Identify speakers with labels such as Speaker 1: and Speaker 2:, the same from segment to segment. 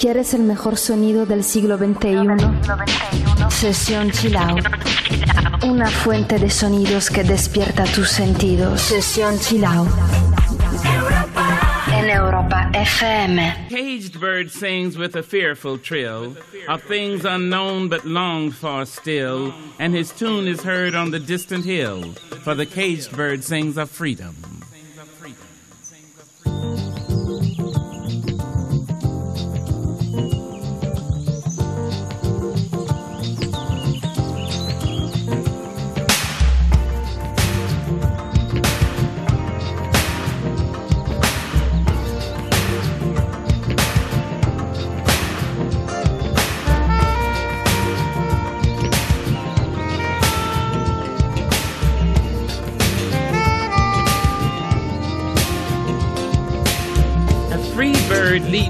Speaker 1: ¿Quieres el mejor sonido del siglo XXI? Sesión Chill Out. Una fuente de sonidos que despierta tus sentidos. Sesión Chill Out. En Europa FM.
Speaker 2: Caged bird sings with a fearful trill of things unknown but longed for still, and his tune is heard on the distant hill, for the caged bird sings of freedom.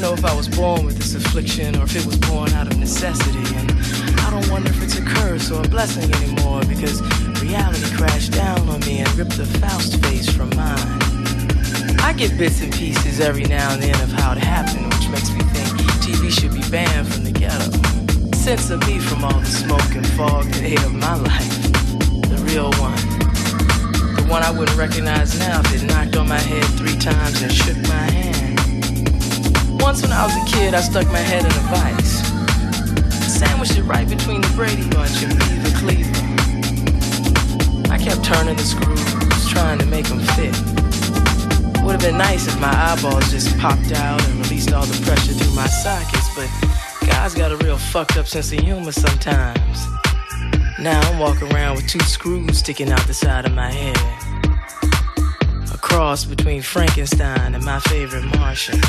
Speaker 3: Don't know if I was born with this affliction or if it was born out of necessity. And I don't wonder if it's a curse or a blessing anymore because reality crashed down on me and ripped the Faust face from mine. I get bits and pieces every now and then of how it happened, which makes me think TV should be banned from the ghetto. Censor me from all the smoke and fog that ate up my life. The real one. The one I wouldn't recognize now if it knocked on my head three times and shook my hand. Once when I was a kid, I stuck my head in a vice sandwiched it right between the Brady Bunch and Beaver Cleaver. I kept turning the screws, trying to make them fit. Would have been nice if my eyeballs just popped out and released all the pressure through my sockets, but guys got a real fucked up sense of humor sometimes. Now I'm walking around with two screws sticking out the side of my head. A cross between Frankenstein and my favorite Martian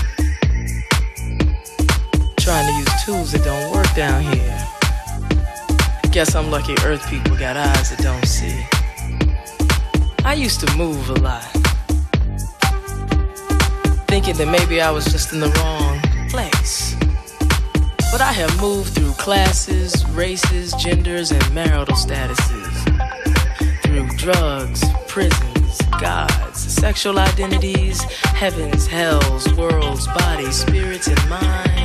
Speaker 3: trying to use tools that don't work down here. Guess I'm lucky Earth people got eyes that don't see. I used to move a lot, thinking that maybe I was just in the wrong place. But I have moved through classes, races, genders, and marital statuses. Through drugs, prisons, gods, sexual identities, heavens, hells, worlds, bodies, spirits, and minds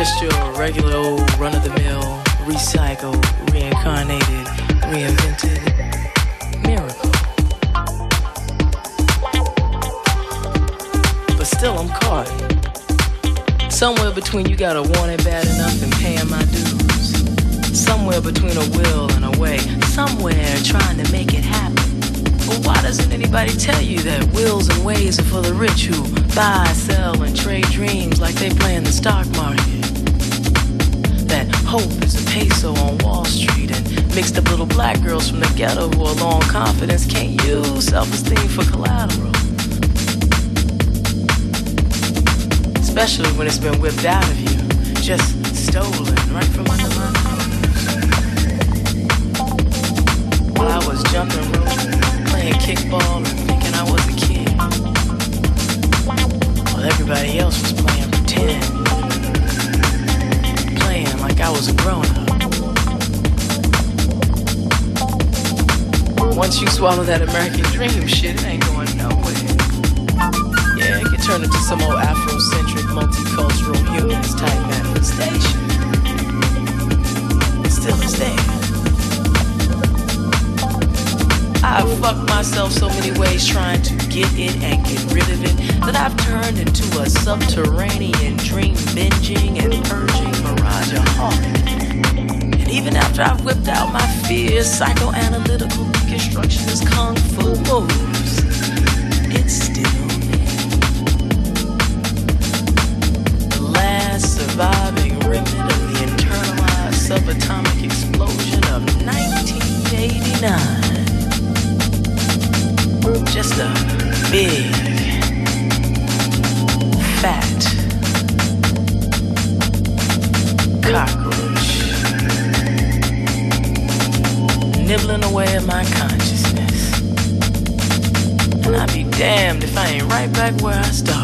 Speaker 3: just your regular old run of the mill, recycled, reincarnated, reinvented miracle. But still, I'm caught. Somewhere between you gotta want it bad enough and paying my dues. Somewhere between a will and a way. Somewhere trying to make it happen. But why doesn't anybody tell you that wills and ways are for the rich who buy, sell, and trade dreams like they play in the stock market? That hope is a peso on Wall Street and mixed up little black girls from the ghetto who are low on confidence can't use self-esteem for collateral. Especially when it's been whipped out of you, just stolen right from under my nose. While I was jumping playing kickball and thinking I was a kid. While everybody else was playing pretend like I was a grown up. Once you swallow that American dream shit, it ain't going nowhere. Yeah, it can turn into some old Afrocentric, multicultural, humanist type manifestation. Still, it's there. I've fucked myself so many ways trying to get it and get rid of it that I've turned into a subterranean dream binging and purging mirage And even after I've whipped out my fears, psychoanalytical deconstructionist kung fu moves, it's still right back where I started.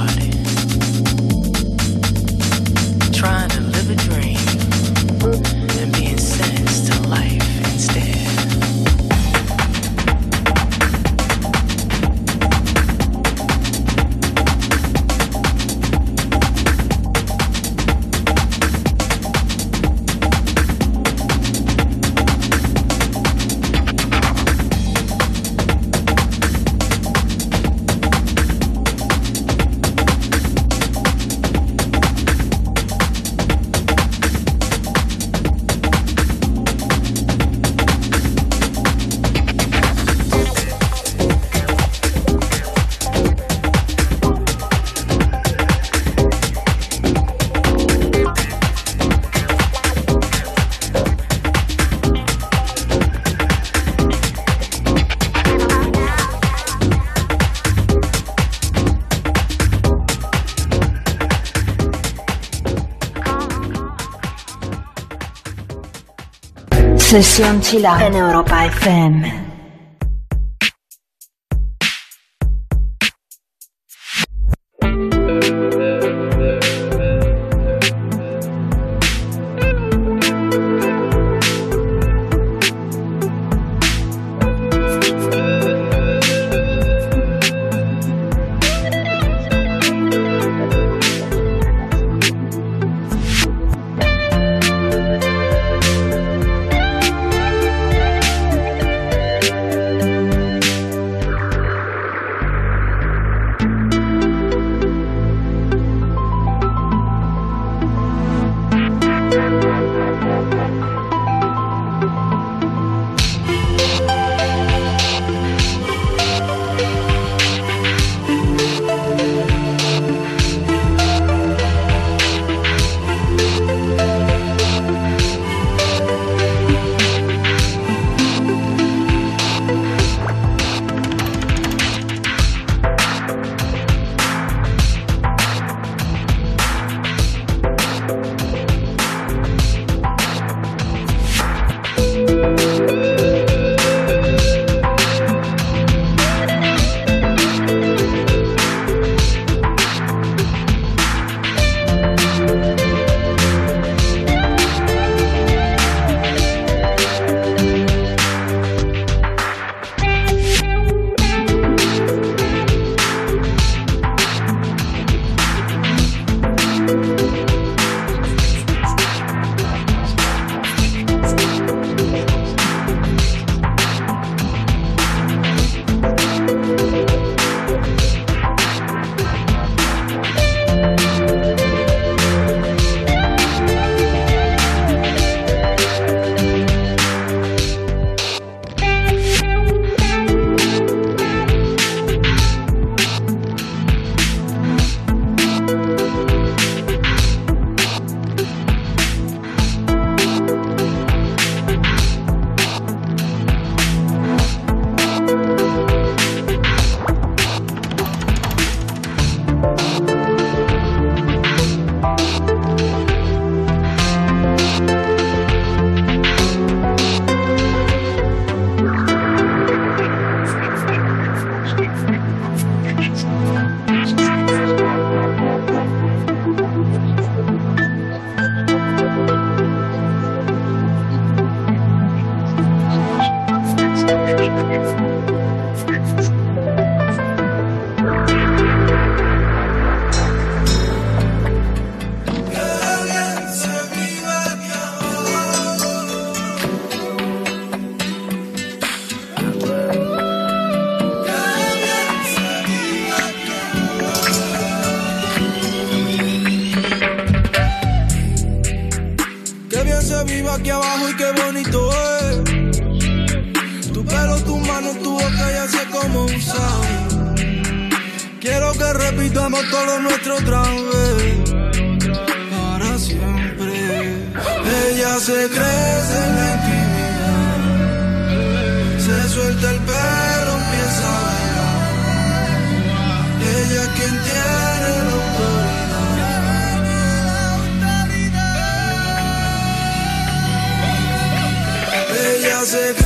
Speaker 3: Sesión Chila en Europa FM. Quiero que repitamos todo lo nuestro. Para siempre. Ella se crece en la intimidad. Se suelta el pelo, empieza a bailar. Ella es quien
Speaker 4: tiene la autoridad. Ella se crece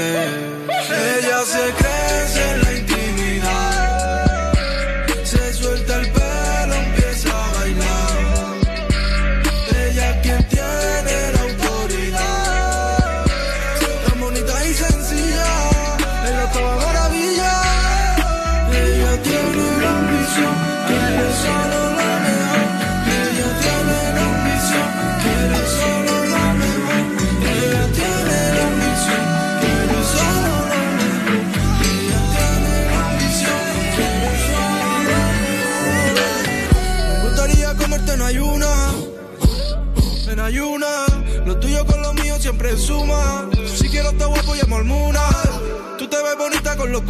Speaker 5: Ella secre.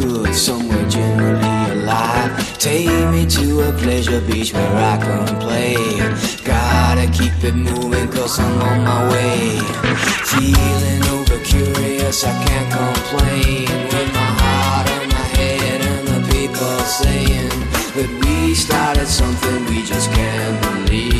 Speaker 6: good, somewhere generally alive. Take me to a pleasure beach where I can play. Gotta keep it moving, cause I'm on my way. Feeling over curious, I can't complain. With my heart and my head, and the people saying that we started something we just can't believe.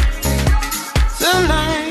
Speaker 7: You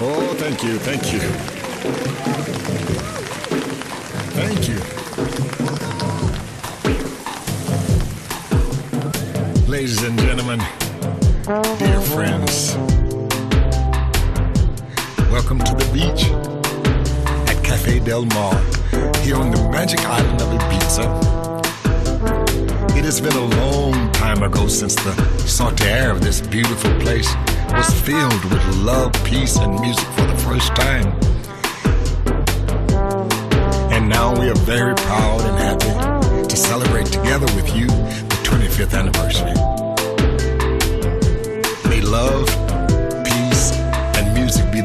Speaker 8: Oh, thank you, thank you. Thank you. Ladies and gentlemen, dear friends, welcome to the beach at Cafe Del Mar here on the magic island of Ibiza. It has been a long time ago since the air of this beautiful place was filled with love, peace, and music for the first time. And now we are very proud and happy to celebrate together with you the 25th anniversary. May love,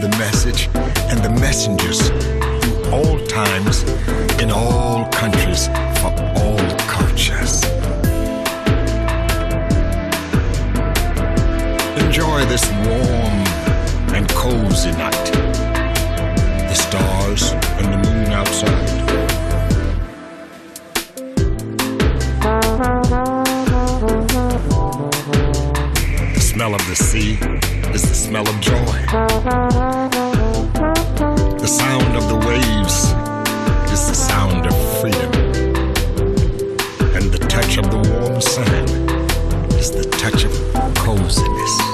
Speaker 8: the message and the messengers through all times, in all countries, for all cultures. Enjoy this warm and cozy night. The stars and the moon outside. The smell of the sea is the smell of joy. The sound of the waves is the sound of freedom. And the touch of the warm sun is the touch of coziness.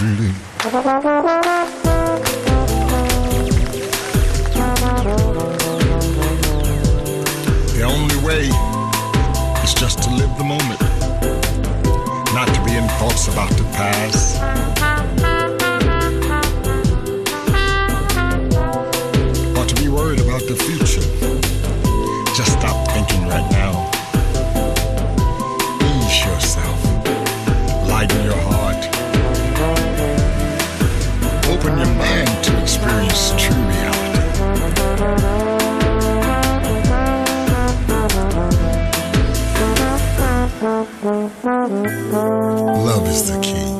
Speaker 8: The only way is just to live the moment, not to be in thoughts about the past. reality. Love is the key.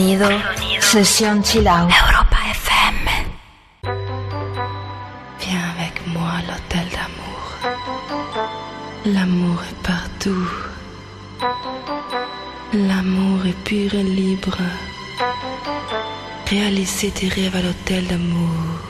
Speaker 9: sonido, sesión chill. Europa FM.
Speaker 10: Viens avec moi à l'hôtel d'amour. L'amour est partout. L'amour est pur et libre. Réalisez tes rêves à l'hôtel d'amour.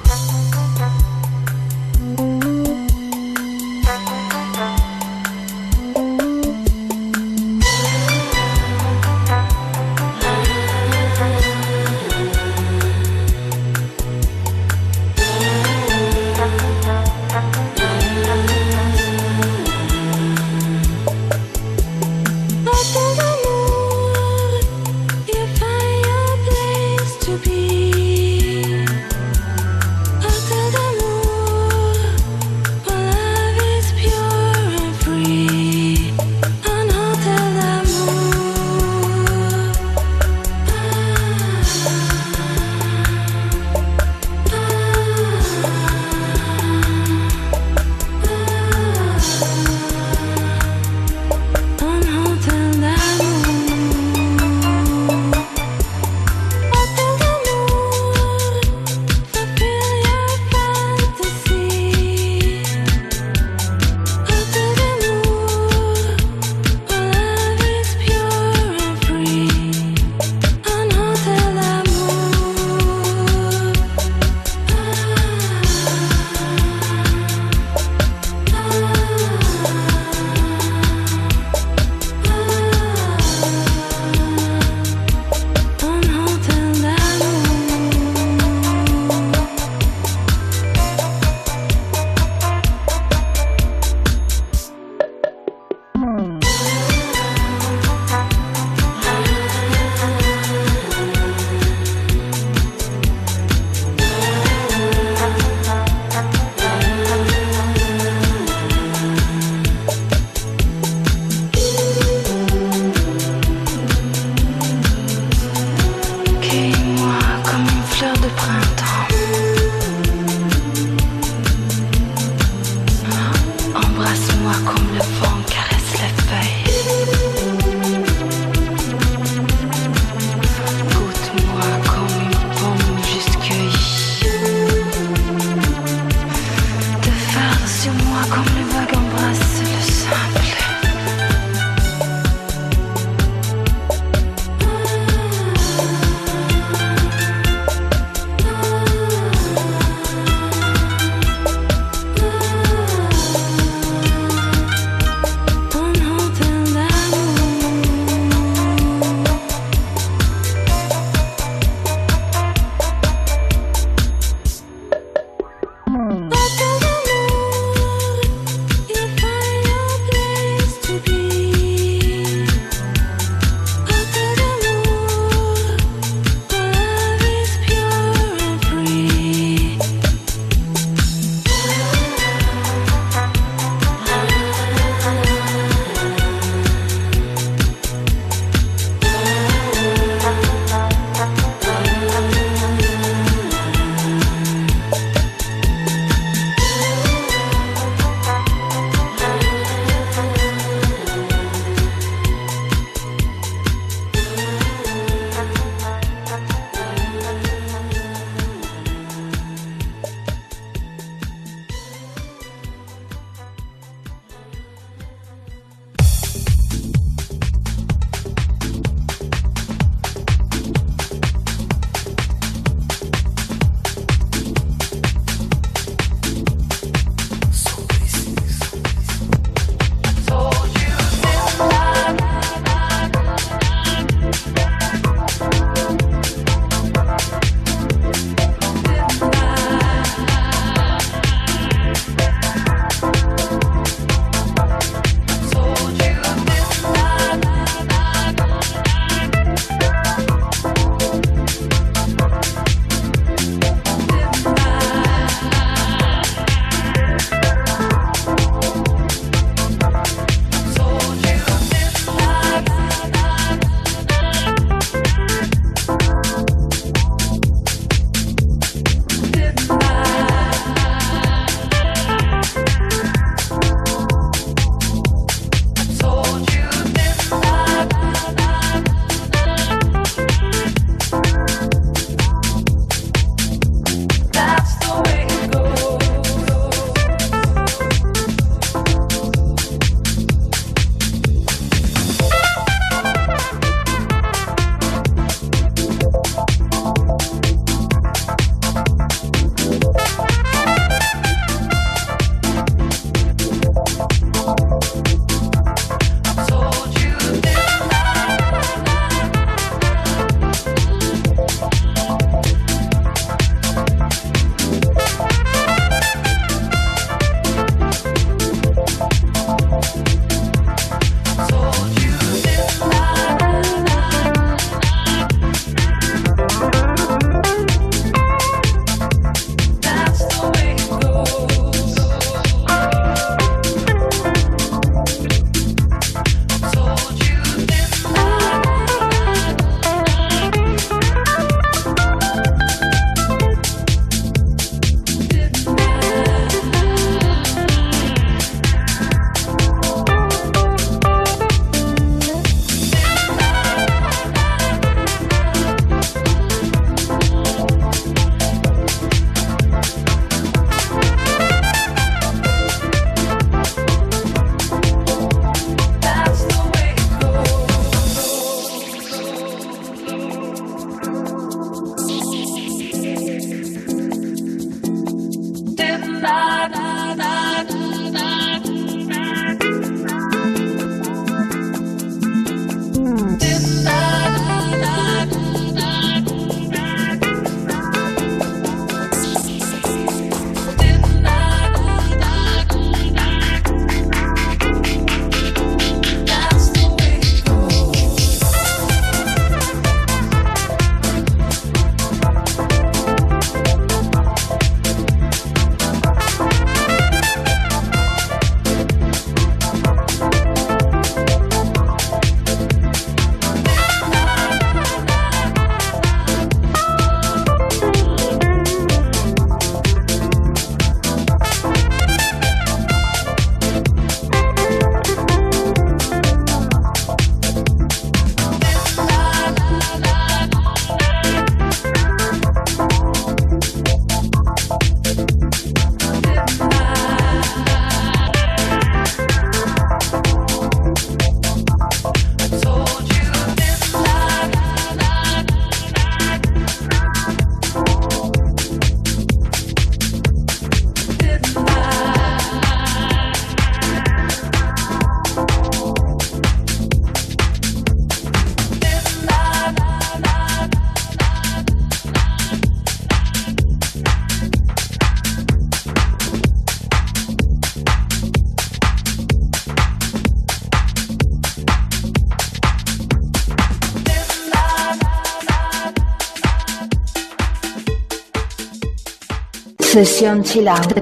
Speaker 4: Sesión Chill Out.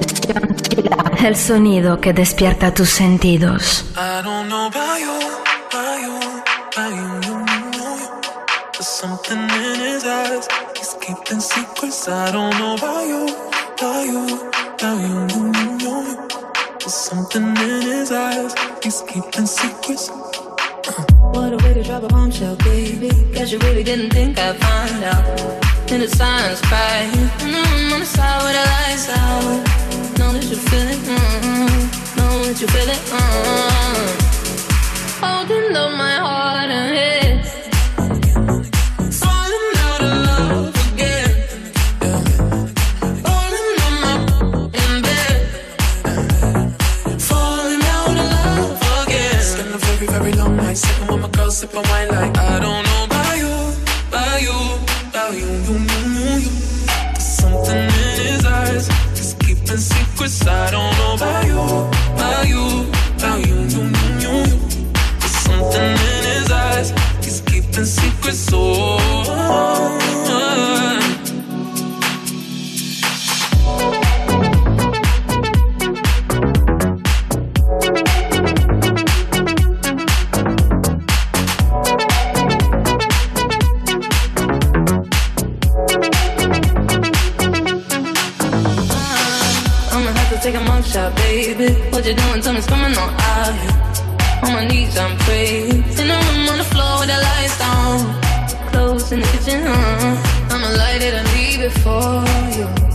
Speaker 4: El sonido que despierta tus sentidos.
Speaker 11: I don't know about you, about you, about you, you, you, you. There's something in his eyes. He's keeping secrets. I don't know about you, about you, about you, you, you, you. There's something in his eyes. He's keeping secrets.
Speaker 12: What a way to drop a bombshell, baby. Guess you really didn't think I'd find out. In the silence, cry. And I'm on the side with the lights out. Know that you feel it, mm Know that you feel it, mm Holding up my heart and head. Falling out of love again. Falling on my bed.
Speaker 11: Falling out of love again. Very, long night with my sipping wine like I don't secrets. I don't know about you, about you, about you, you, you, you. There's something in his eyes, he's keeping secrets. Oh.
Speaker 12: Shot, baby. What you doing? It's coming on out here. On my knees, I'm praying. In the room on the floor with the lights down. Clothes in the kitchen, huh? I'ma light it and leave it for you.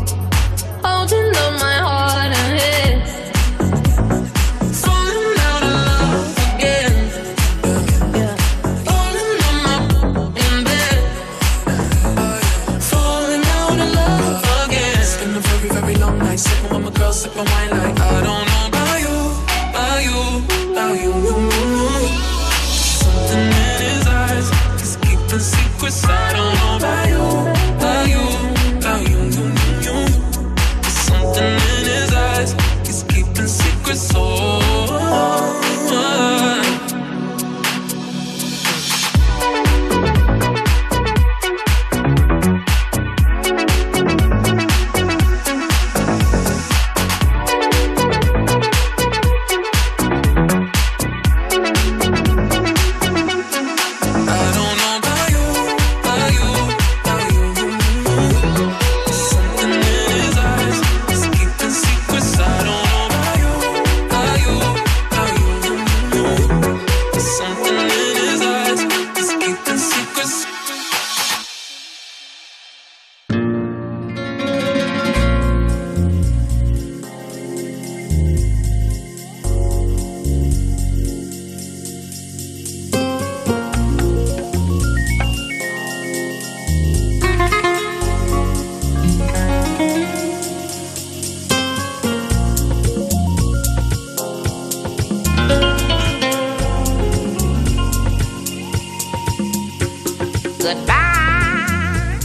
Speaker 13: Goodbye.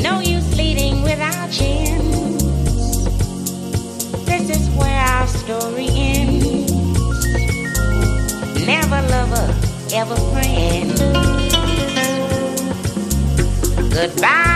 Speaker 13: No use leading without. This is where our story ends. Never lover, ever friend. Goodbye.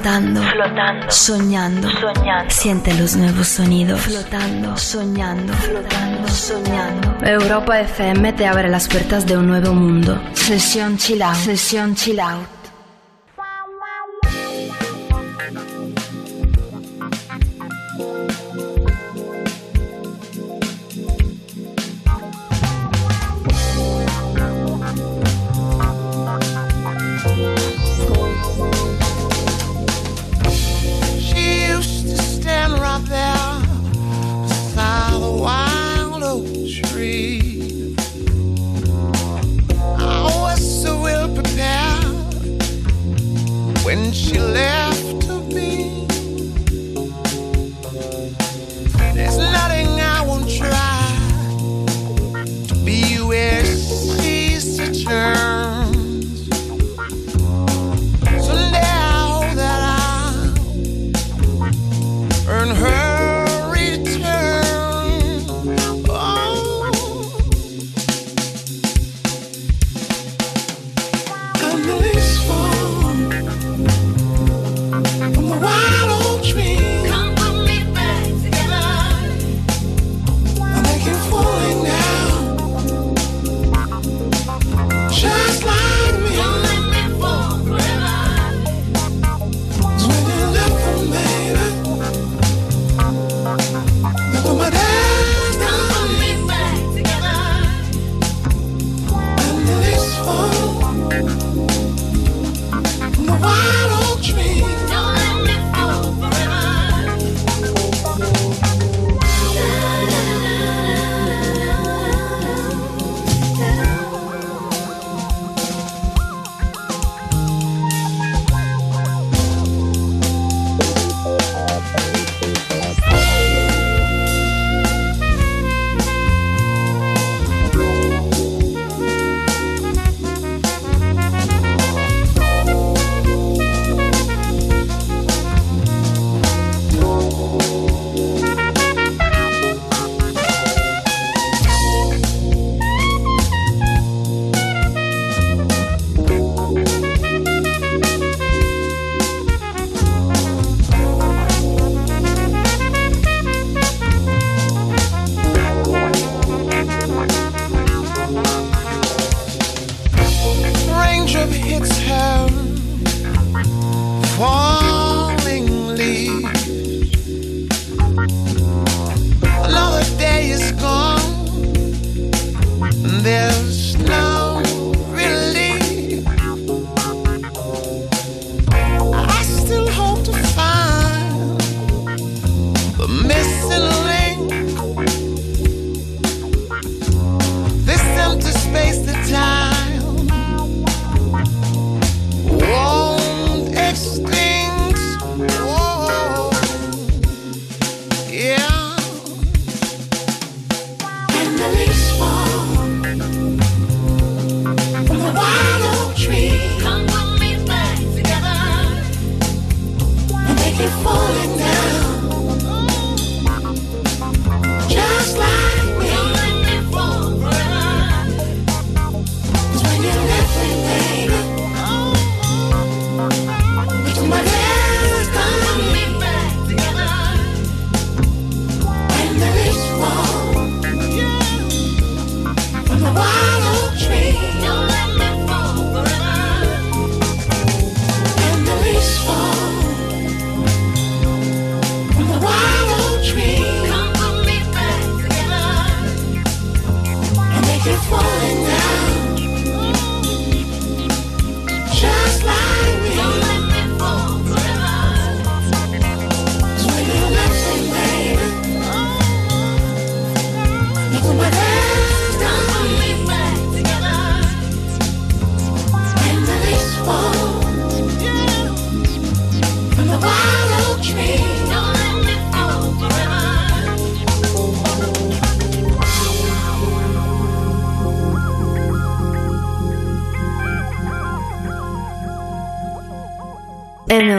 Speaker 14: Flotando, flotando, soñando. Siente los nuevos sonidos. Flotando, soñando, flotando, soñando. Europa FM te abre las puertas de un nuevo mundo. Sesión chill out. Sesión chill out.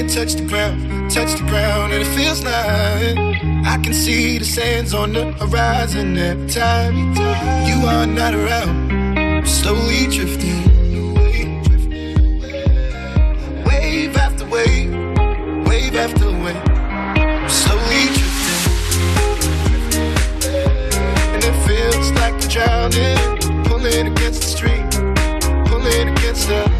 Speaker 15: Can't touch the ground, touch the ground, and it feels like I can see the sands on the horizon every time you are not around. I'm slowly drifting. Wave after wave, wave after wave. I'm slowly drifting. And it feels like I'm drowning, pulling against the stream, pulling against the